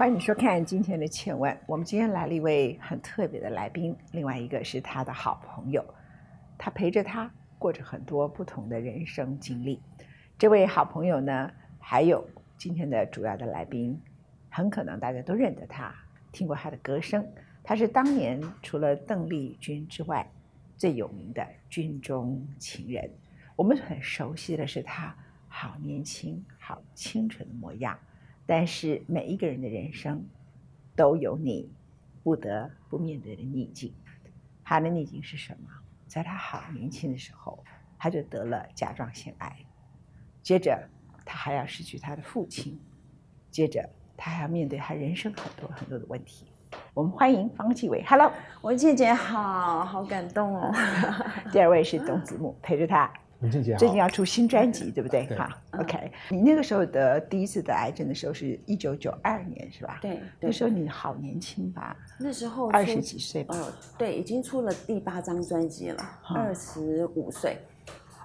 欢迎收看今天的《千问》。我们今天来了一位很特别的来宾，另外一个是他的好朋友，他陪着他过着很多不同的人生经历。这位好朋友呢，还有今天的主要的来宾，很可能大家都认得他，听过他的歌声。他是当年除了邓丽君之外最有名的军中情人。我们很熟悉的是他好年轻、好清纯的模样。但是每一个人的人生都有你不得不面对的逆境。他的逆境是什么？在他好年轻的时候，他就得了甲状腺癌，接着他还要失去他的父亲，接着他还要面对他人生很多很多的问题。我们欢迎方继伟，Hello，文倩姐好，好感动哦。第二位是董子木，陪着他。文倩姐最近要出新专辑，对不对？对好，OK。你那个时候得第一次得癌症的时候是一九九二年，是吧？对，那对时候你好年轻吧？那时候二十出几岁吧？哦，对，已经出了第八张专辑了，二十五岁，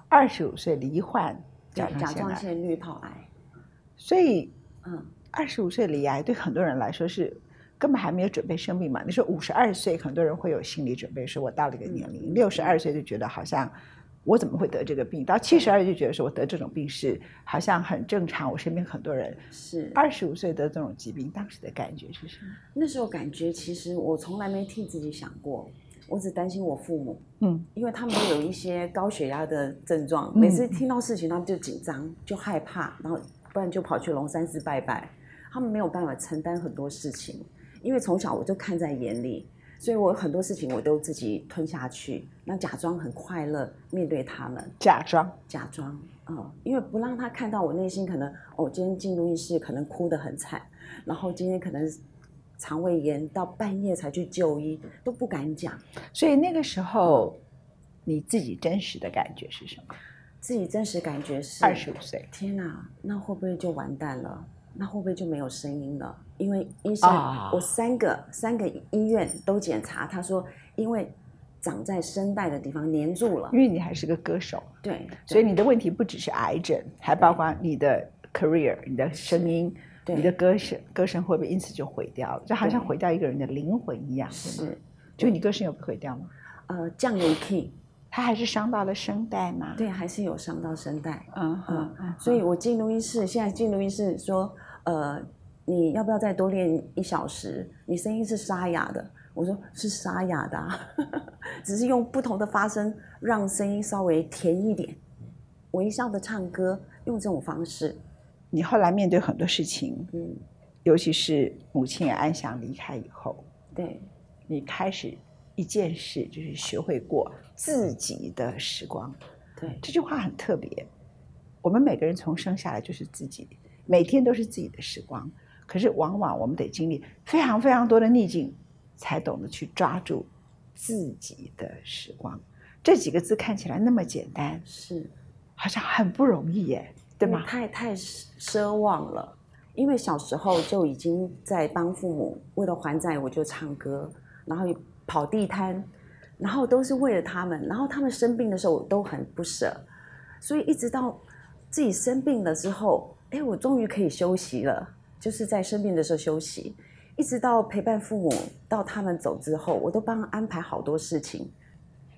二十五岁罹患甲甲状腺滤泡癌，所以嗯，二十五岁罹癌对很多人来说是根本还没有准备生病嘛。你说五十二岁，很多人会有心理准备，说我到了一个年嗯龄，六十二岁就觉得好像我怎么会得这个病？到七十二就觉得说我得这种病是好像很正常。我身边很多人是二十五岁得这种疾病，当时的感觉是什么？那时候感觉其实我从来没替自己想过，我只担心我父母，嗯，因为他们都有一些高血压的症状，嗯每次听到事情他们就紧张，就害怕，然后不然就跑去龙山寺拜拜，他们没有办法承担很多事情，因为从小我就看在眼里。所以我很多事情我都自己吞下去，那假装很快乐面对他们，假装假装，嗯，因为不让他看到我内心可能，哦，今天进录音室可能哭得很惨，然后今天可能肠胃炎到半夜才去就医，都不敢讲，所以那个时候你自己真实的感觉是什么？自己真实感觉是二十五岁天哪，那会不会就完蛋了？那会不会就没有声音了？因为医生，啊我三个三个医院都检查，他说因为长在声带的地方粘住了因，为你还是个歌手，对，所以你的问题不只是癌症，还包括你的 career、你的声音、对你的歌声，歌声会不会因此就毁掉了？就好像毁掉一个人的灵魂一样，是就你歌声有被毁掉吗？呃降油 key，它还是伤到了声带吗？，对，还是有伤到声带。嗯嗯嗯，所以我进录音室，现在进录音室说，呃，你要不要再多练一小时？你声音是沙哑的，我说是沙哑的、啊，只是用不同的发声让声音稍微甜一点，微笑的唱歌，用这种方式，你后来面对很多事情，嗯，尤其是母亲也安详离开以后，对，你开始一件事就是学会过自己的时光。对，这句话很特别。我们每个人从生下来就是自己，每天都是自己的时光。可是往往我们得经历非常非常多的逆境，才懂得去抓住自己的时光。这几个字看起来那么简单，是，好像很不容易耶，对吗？太太奢望了，因为小时候就已经在帮父母，为了还债我就唱歌，然后跑地摊，然后都是为了他们，然后他们生病的时候我都很不舍，所以一直到自己生病了之后，哎，我终于可以休息了，就是在生病的时候休息，一直到陪伴父母到他们走之后，我都帮他安排好多事情，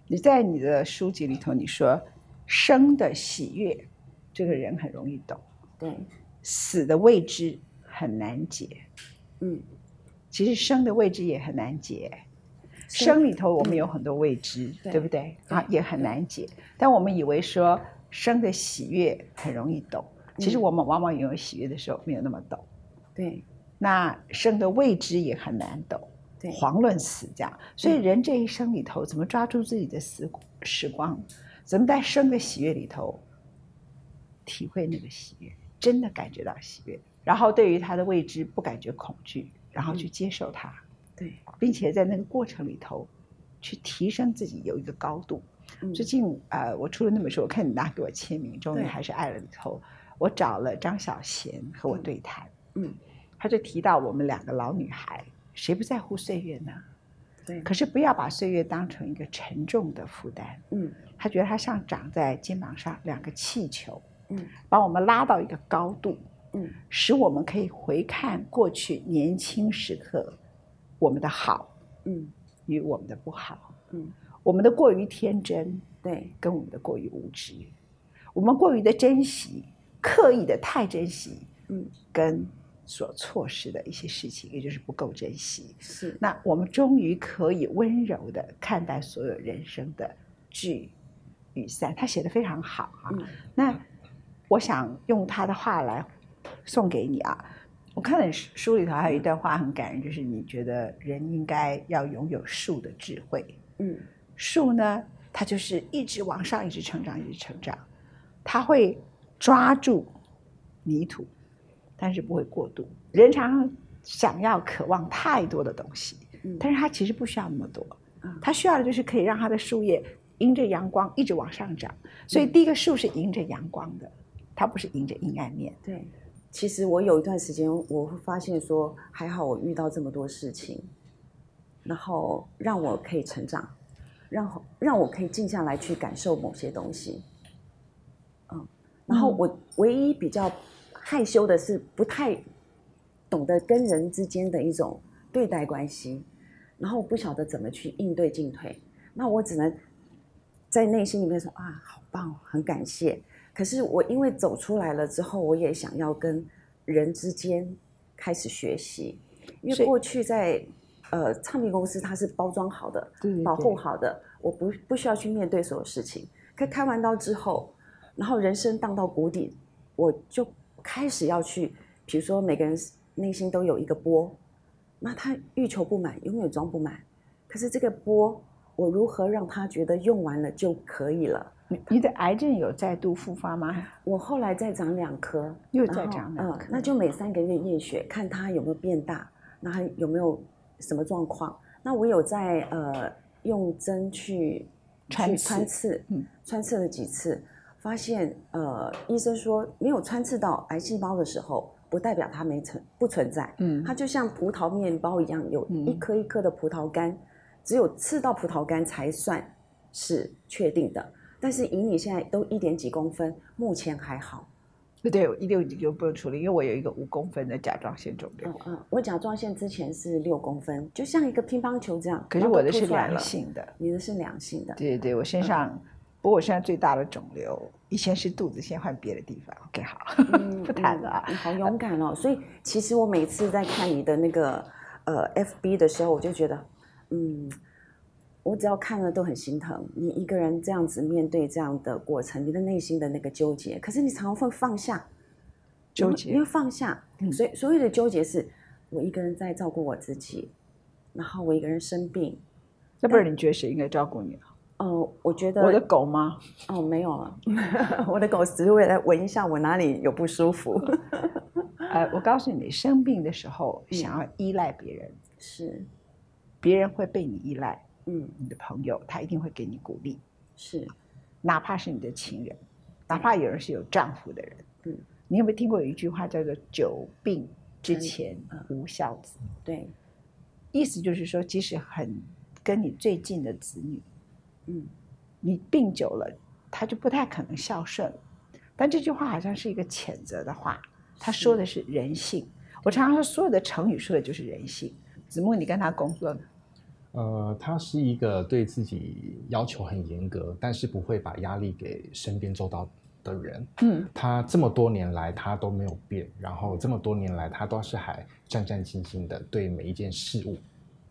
你在你的书籍里头，你说生的喜悦，这个人很容易懂；对，死的未知很难解。嗯，其实生的未知也很难解。生生里头我们有很多未知，对对不对？啊，也很难解。但我们以为说生的喜悦很容易懂，其实嗯我们往往拥有喜悦的时候没有那么懂。对，那生的未知也很难懂，对，遑论死这样。所以人这一生里头，怎么抓住自己的时时光？怎么在生的喜悦里头体会那个喜悦，真的感觉到喜悦？然后对于他的未知不感觉恐惧，然后去接受它。对，并且在那个过程里头，去提升自己有一个高度。嗯最近呃，我出了那本书，我看你拿给我签名，终于还是爱了里头，我找了张小娴和我对谈，嗯，他就提到我们两个老女孩，谁不在乎岁月呢？对，可是不要把岁月当成一个沉重的负担。嗯。他觉得他像长在肩膀上两个气球，嗯，把我们拉到一个高度，嗯使我们可以回看过去年轻时刻我们的好嗯与我们的不好，嗯，我们的过于天真对，跟我们的过于无知，我们过于的珍惜，刻意的太珍惜，嗯，跟所错失的一些事情，也就是不够珍惜。是，那我们终于可以温柔的看待所有人生的聚与散。他写的非常好啊。嗯那我想用他的话来送给你啊。我看了书书里头还有一段话很感人，就是你觉得人应该要拥有树的智慧。嗯树呢，它就是一直往上，一直成长，一直成长，它会抓住泥土，但是不会过度。人常常想要、渴望太多的东西，嗯但是他其实不需要那么多嗯，它需要的就是可以让他的树叶迎着阳光一直往上涨。所以第一个树是迎着阳光的，它不是迎着阴暗面。对。其实我有一段时间，我会发现说，还好我遇到这么多事情，然后让我可以成长，让让我可以静下来去感受某些东西。嗯，然后嗯我唯一比较害羞的是，不太懂得跟人之间的一种对待关系，然后不晓得怎么去应对进退，那我只能在内心里面说啊，好棒，很感谢。可是我因为走出来了之后，我也想要跟人之间开始学习，因为过去在呃唱片公司它是包装好的，对对保护好的，我不不需要去面对所有事情。可开完刀之后，然后人生荡到谷底，我就开始要去，比如说每个人内心都有一个波，那他欲求不满，永远装不满。可是这个波，我如何让他觉得用完了就可以了？你你的癌症有再度复发吗？我后来再长两颗，又再长两颗那就每三个月验血，看他有没有变大，那还有没有什么状况。那我有在呃用针去去穿刺穿刺，嗯穿刺了几次，发现呃医生说没有穿刺到癌细胞的时候，不代表它没存不存在，嗯它就像葡萄面包一样，有嗯一颗一颗的葡萄干，只有刺到葡萄干才算是确定的。但是以你现在都一点几公分，目前还好。对对，一六就不用处理，因为我有一个五公分的甲状腺肿瘤嗯，嗯，我甲状腺之前是六公分，就像一个乒乓球这样。可是我的是良性的。你的是良性的。对对对，我身上，不过我现在最大的肿瘤，以前是肚子，现在换别的地方。OK，好，嗯 不谈了啊嗯你好勇敢哦！所以其实我每次在看你的那个呃 FB 的时候，我就觉得，嗯，我只要看了都很心疼。你一个人这样子面对这样的过程，你的内心的那个纠结，可是你常常会放下，纠结，因为。放下。嗯所以所有的纠结是，我一个人在照顾我自己，然后我一个人生病。那不然你觉得谁应该照顾你啊？呃，我觉得我的狗吗？哦，没有了，我的狗只是为了闻一下我哪里有不舒服。呃，我告诉你，生病的时候嗯想要依赖别人，是，别人会被你依赖。嗯，你的朋友他一定会给你鼓励，是，哪怕是你的情人，哪怕有人是有丈夫的人。嗯，你有没有听过有一句话叫做“久病之嗯前嗯无孝子”？对，意思就是说，即使很跟你最近的子女，嗯，你病久了，他就不太可能孝顺。但这句话好像是一个谴责的话，他说的是人性。我常常说，所有的成语说的就是人性。子木，你跟他工作呢？呃，他是一个对自己要求很严格，但是不会把压力给身边周到的人。嗯，他这么多年来他都没有变，然后这么多年来他都是还战战兢兢的对每一件事物。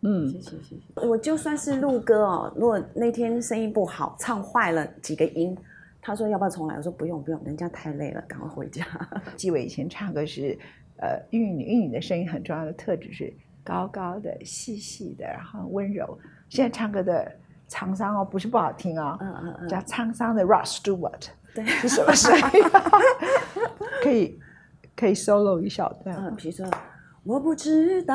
嗯谢谢谢谢。我就算是录歌哦，如果那天声音不好，唱坏了几个音，他说要不要重来？我说不用不用，人家太累了，赶快回家。纪伟以前唱歌是，呃，玉女玉女的声音很重要的特质是高高的、细细的，然后温柔。现在唱歌的沧桑哦，不是不好听哦，嗯嗯嗯，叫沧桑的 Ross Stewart 对，是什么声音？可以可以 solo 一小段嗯，比如说我不知道，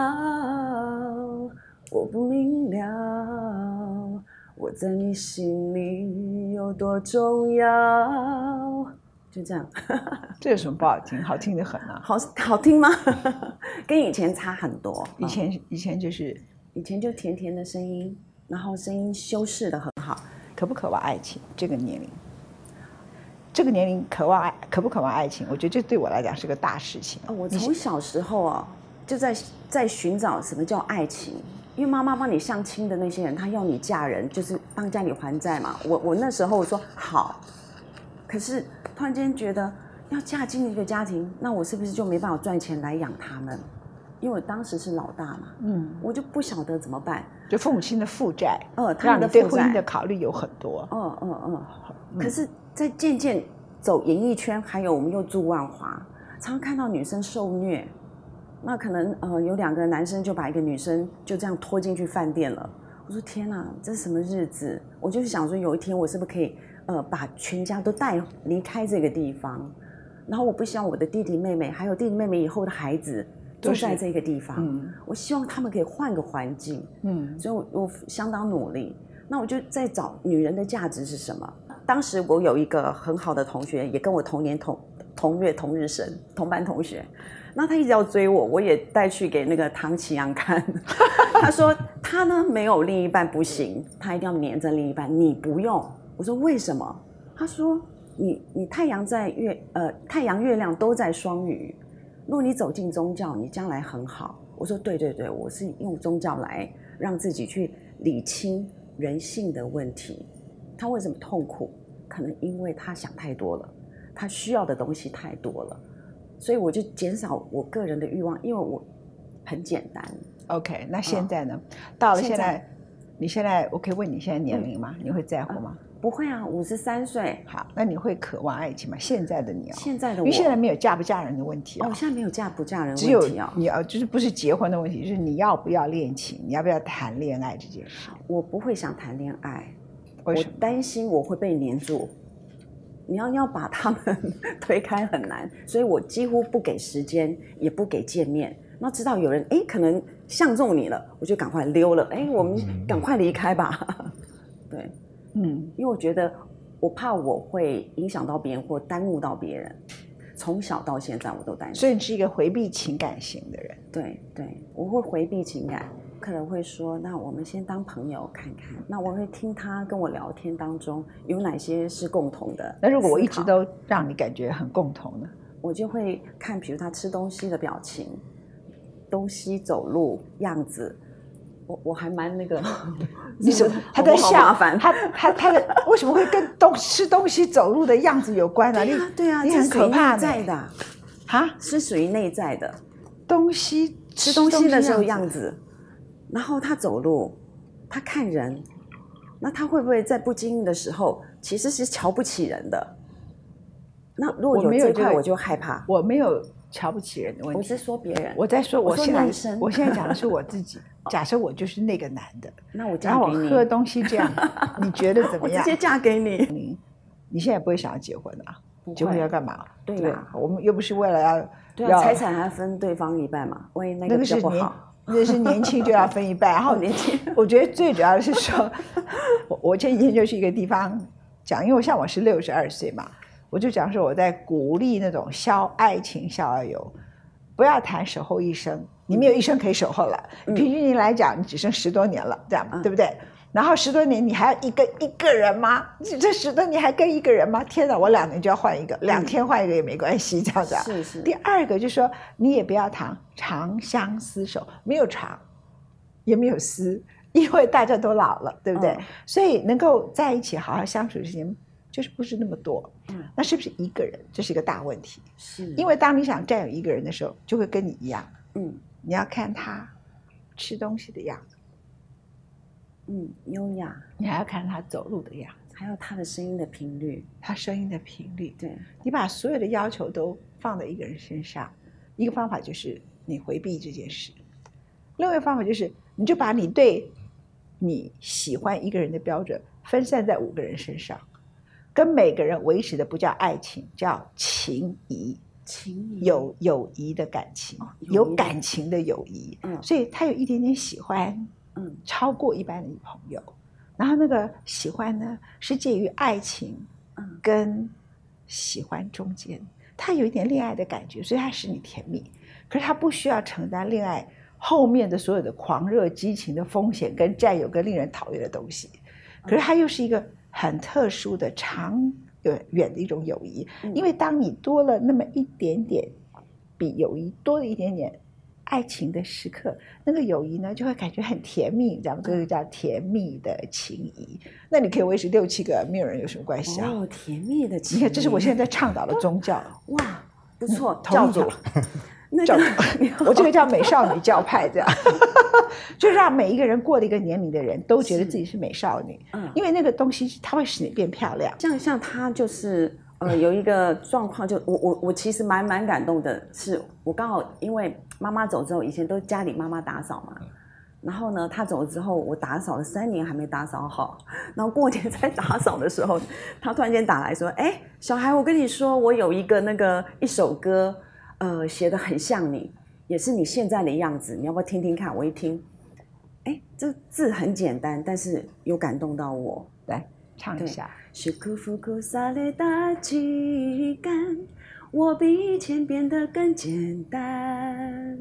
我不明了，我在你心里有多重要。就这样，这有什么不好听？好听的很啊！好好听吗？跟以前差很多。以嗯前以前就是以前就甜甜的声音，然后声音修饰的很好。渴不渴望爱情？这个年龄，这个年龄渴望爱，渴不渴望爱情？我觉得这对我来讲是个大事情。哦，我从小时候啊，就在在寻找什么叫爱情。因为妈妈帮你相亲的那些人，他要你嫁人，就是帮家里还债嘛。我我那时候我说好，可是突然间觉得要嫁进一个家庭，那我是不是就没办法赚钱来养他们？因为我当时是老大嘛，嗯，我就不晓得怎么办。就父母亲的负债，嗯，他们的负债婚姻的考虑有很多。嗯嗯嗯。可是，在渐渐走演艺圈，还有我们又住万华，常常看到女生受虐。那可能呃有两个男生就把一个女生就这样拖进去饭店了。我说天哪，这是什么日子？我就是想说，有一天我是不是可以呃把全家都带离开这个地方？然后我不希望我的弟弟妹妹，还有弟弟妹妹以后的孩子都在这个地方。嗯我希望他们可以换个环境。嗯所以我我相当努力。那我就在找女人的价值是什么？当时我有一个很好的同学，也跟我同年同同月同日生，同班同学。那他一直要追我，我也带去给那个唐启阳看。他说他呢没有另一半不行，他一定要黏着另一半。你不用。我说为什么？他说你你太阳在月呃太阳月亮都在双鱼，如果你走进宗教，你将来很好。我说对对对，我是用宗教来让自己去理清人性的问题。他为什么痛苦？可能因为他想太多了，他需要的东西太多了，所以我就减少我个人的欲望，因为我很简单。，OK，那现在呢？到了现现在在，你现在我可以问你现在年龄吗？你会在乎吗？不会啊，五十三岁，好，那你会渴望爱情吗？现在的你哦，现在的我，因为现在没有嫁不嫁人的问题哦，啊我，现在没有嫁不嫁人只有问题啊。你要就是不是结婚的问题，就是你要不要恋情，你要不要谈恋爱这件事。我不会想谈恋爱，我？担心我会被黏住。你要要把他们 推开很难，所以我几乎不给时间，也不给见面。那知道有人哎可能相中你了，我就赶快溜了。哎，我们赶快离开吧。对，嗯，因为我觉得我怕我会影响到别人或耽误到别人。从小到现在我都担心。所以你是一个回避情感型的人。对对，我会回避情感，可能会说，那我们先当朋友看看。那我会听他跟我聊天当中有哪些是共同的。那如果我一直，都让你感觉很共同呢？我就会看，比如他吃东西的表情，东西走路样子，我我还蛮那个。你是什么不是？我好他在笑麻烦。他他他的为什么会跟东吃东西走路的样子有关呢？你对啊，对啊，你很可怕在的，哈，是属于内在的。东西吃东西的时候样样子，然后他走路，他看人，那他会不会在不经意的时候其实是瞧不起人的？那如果有这块，我就害怕。我没有瞧不起人的问题。我是说别人，我在说，我说我现在男生我现在讲的是我自己。假设我就是那个男的，那我然后我嫁给你，喝东西这样，你觉得怎么样？我直接嫁给你。你你现在不会想要结婚啊？不结婚要会，干嘛？对不呀我们又不是为了要对啊，要财产还分对方一半嘛，万一那个不好，那是年轻就要分一半，然后好年轻。我觉得最主要的是说，我我前几天就去一个地方讲，因为像我是六十二岁嘛，我就讲说我在鼓励那种消爱情校二游，不要谈守候一生，你没有一生可以守候了，嗯平均来讲你只剩十多年了，这样嗯对不对？然后十多年你还要一个一个人吗？这这十多年还跟一个人吗？天哪，我两年就要换一个，两天换一个也没关系，这样子啊。是是，第二个就是说，你也不要谈长相厮守，没有长，也没有厮，因为大家都老了，对不对？嗯所以能够在一起好好相处的时间就是不是那么多。嗯那是不是一个人？这是一个大问题。是因为当你想占有一个人的时候，就会跟你一样，嗯你要看他吃东西的样子，嗯优雅，你还要看他走路的样子，还有他的声音的频率，他声音的频率。对，你把所有的要求都放在一个人身上，一个方法就是你回避这件事，另外一个方法就是你就把你对你喜欢一个人的标准分散在五个人身上，跟每个人维持的不叫爱情，叫情谊，情谊。有友谊的感情，有感情的友谊，嗯。所以他有一点点喜欢，嗯。超过一般的女朋友，然后那个喜欢呢是介于爱情嗯。跟喜欢中间，他有一点恋爱的感觉，所以他使你甜蜜，可是他不需要承担恋爱后面的所有的狂热激情的风险跟占有跟令人讨厌的东西，可是他又是一个很特殊的长远远的一种友谊，嗯。因为当你多了那么一点点，比友谊多了一点点爱情的时刻，那个友谊呢就会感觉很甜蜜，你知道吗？这个叫甜蜜的情谊。那你可以维持六七个，没有人有什么关系啊？哦，甜蜜的情谊。你看，这是我现在在倡导的宗教。哇，不错，教主。那教主，我这个叫美少女教派，这样，就让每一个人过了一个年龄的人都觉得自己是美少女，嗯因为那个东西它会使你变漂亮。像像他就是呃有一个状况，就我我我其实蛮蛮感动的是，我刚好因为妈妈走之后，以前都家里妈妈打扫嘛。然后呢，她走了之后，我打扫了三年还没打扫好。然后过年 在打扫的时候，她突然间打来说：“哎，小孩，我跟你说，我有一个那个一首歌，呃，写的很像你，也是你现在的样子，你要不要听听看？”我一听，哎，这字很简单，但是有感动到我。来唱一下，是苦福苦萨的大气感，我比以前变得更简单。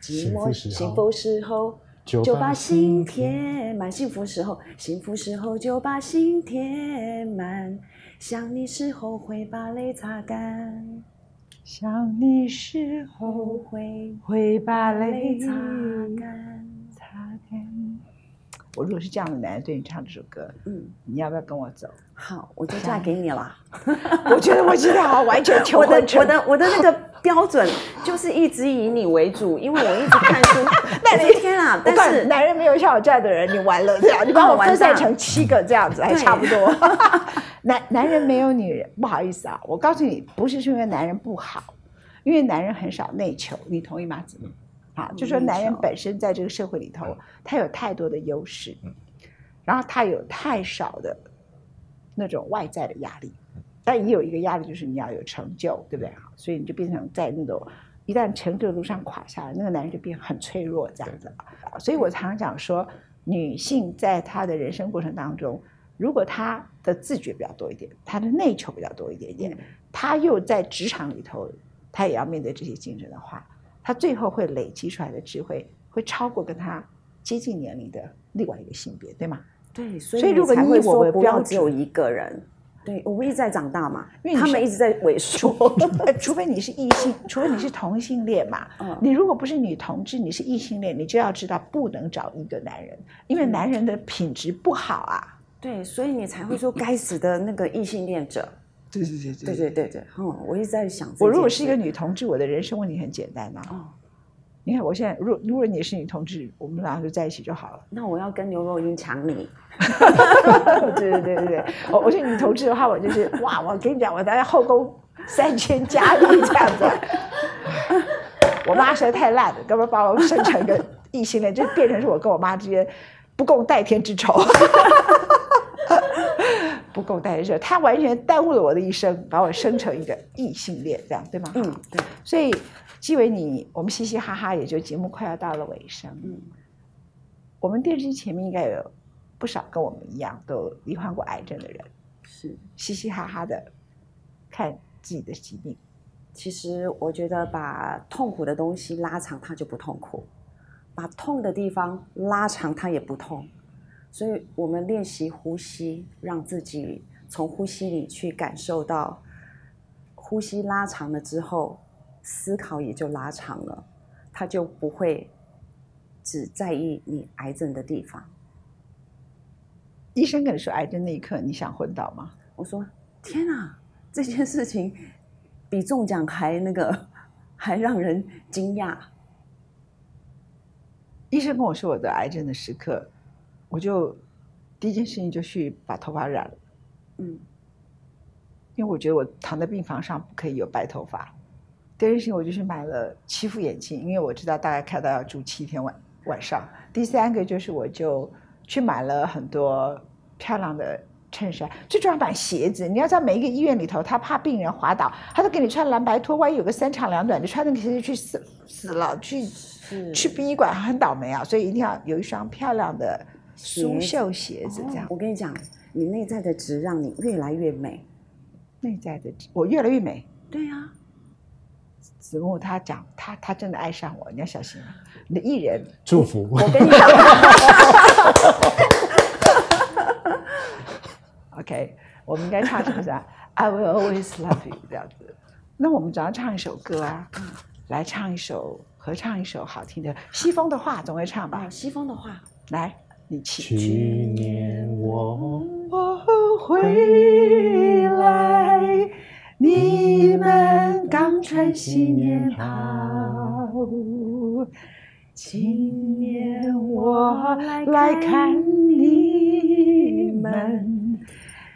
寂寞幸福时候幸福时候就把心心填填满，幸福时候幸福时候就把心填满，想你时候会把泪擦干，想你时候会会把泪。擦干。我如果是这样的男人对你唱这首歌，嗯，你要不要跟我走？好，我就嫁给你了。我觉得我今天好完全求我的我的我的那个标准就是一直以你为主，因为我一直看书。那你天啊！但是男人没有像我这样的人，你完了 这样，你把我分散成七个这样子，还差不多。男男人没有女人，不好意思啊，我告诉你，不是因为男人不好，因为男人很少内求，你同意吗？子明？啊，就说男人本身在这个社会里头，他有太多的优势，然后他有太少的那种外在的压力，但也有一个压力，就是你要有成就，对不对？好，所以你就变成在那种一旦成就的路上垮下来，那个男人就变很脆弱这样子啊。所以我常常讲说，女性在她的人生过程当中，如果她的自觉比较多一点，她的内求比较多一点点，她又在职场里头，她也要面对这些竞争的话，她最后会累积出来的智慧，会超过跟他接近年龄的另外一个性别，对吗？对，所所以如果你以我为标准要只有一个人。对，我们一直在长大嘛，因为他们一直在萎缩。呃除非你是异性，除非你是同性恋嘛。嗯你如果不是女同志，你是异性恋，你就要知道不能找一个男人，因为男人的品质不好啊。对，所以你才会说该死的那个异性恋者。对对对对对对对，嗯，我一直在想。我如果是一个女同志，我的人生问题很简单呐、哦，你看我现在，如如果你是女同志，我们俩就在一起就好了。那我要跟刘若英抢你。对对对对对，我我是女同志的话，我就是哇，我跟你讲，我在后宫三千佳丽这样子。我妈实在太烂了，根本把我生成一个异性恋，就变成是我跟我妈之间不共戴天之仇。不共戴天之仇，她完全耽误了我的一生，把我生成一个 异性恋，这样对吗？嗯，对，所以基维你，我们嘻嘻哈哈，也就节目快要到了尾声。嗯，我们电视机前面应该有不少跟我们一样都罹患过癌症的人，是。嘻嘻哈哈的看自己的疾病。其实我觉得把痛苦的东西拉长，它就不痛苦；把痛的地方拉长，它也不痛。所以我们练习呼吸，让自己从呼吸里去感受到，呼吸拉长了之后，思考也就拉长了，它就不会只在意你癌症的地方。医生跟你说癌症那一刻，你想昏倒吗？我说：天啊，这件事情比中奖还那个，还让人惊讶。医生跟我说我得癌症的时刻，我就第一件事情就去把头发染了，嗯，因为我觉得我躺在病房上不可以有白头发。第二件事情我就去买了七副眼镜，因为我知道大概开刀要住七天晚晚上。第三个就是我就去买了很多漂亮的衬衫，最重要买鞋子。你要在每一个医院里头，他怕病人滑倒，他都给你穿蓝白拖，万一有个三长两短，你穿那个鞋子去死死了，去去殡仪馆很倒霉啊。所以一定要有一双漂亮的苏绣鞋子，这样哦。我跟你讲，你内在的值让你越来越美。内在的值我越来越美。对呀、子木他讲他他真的爱上我，你要小心啊！你的艺人，祝福。我跟你讲，OK，我们应该唱什么歌？I will always love you 这样子。那我们只要唱一首歌啊，来唱一首合唱一首好听的西风的话，总会唱吧啊，？西风的话，来，去年我我回来，你们刚穿新年袍。今年我来看你们，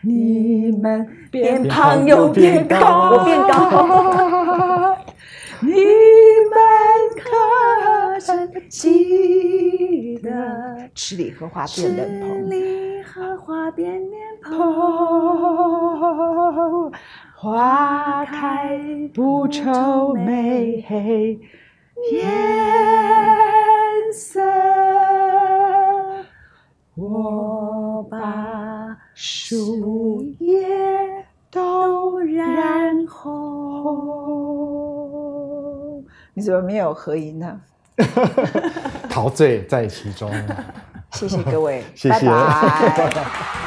你们变胖又变高，我变高，你们可曾记得吃里荷花变脸十蓬？里荷花变脸蓬，花开不愁没颜色。我把树叶都染红。你怎么没有合音呢？陶醉在其中。谢谢各位，谢谢拜拜。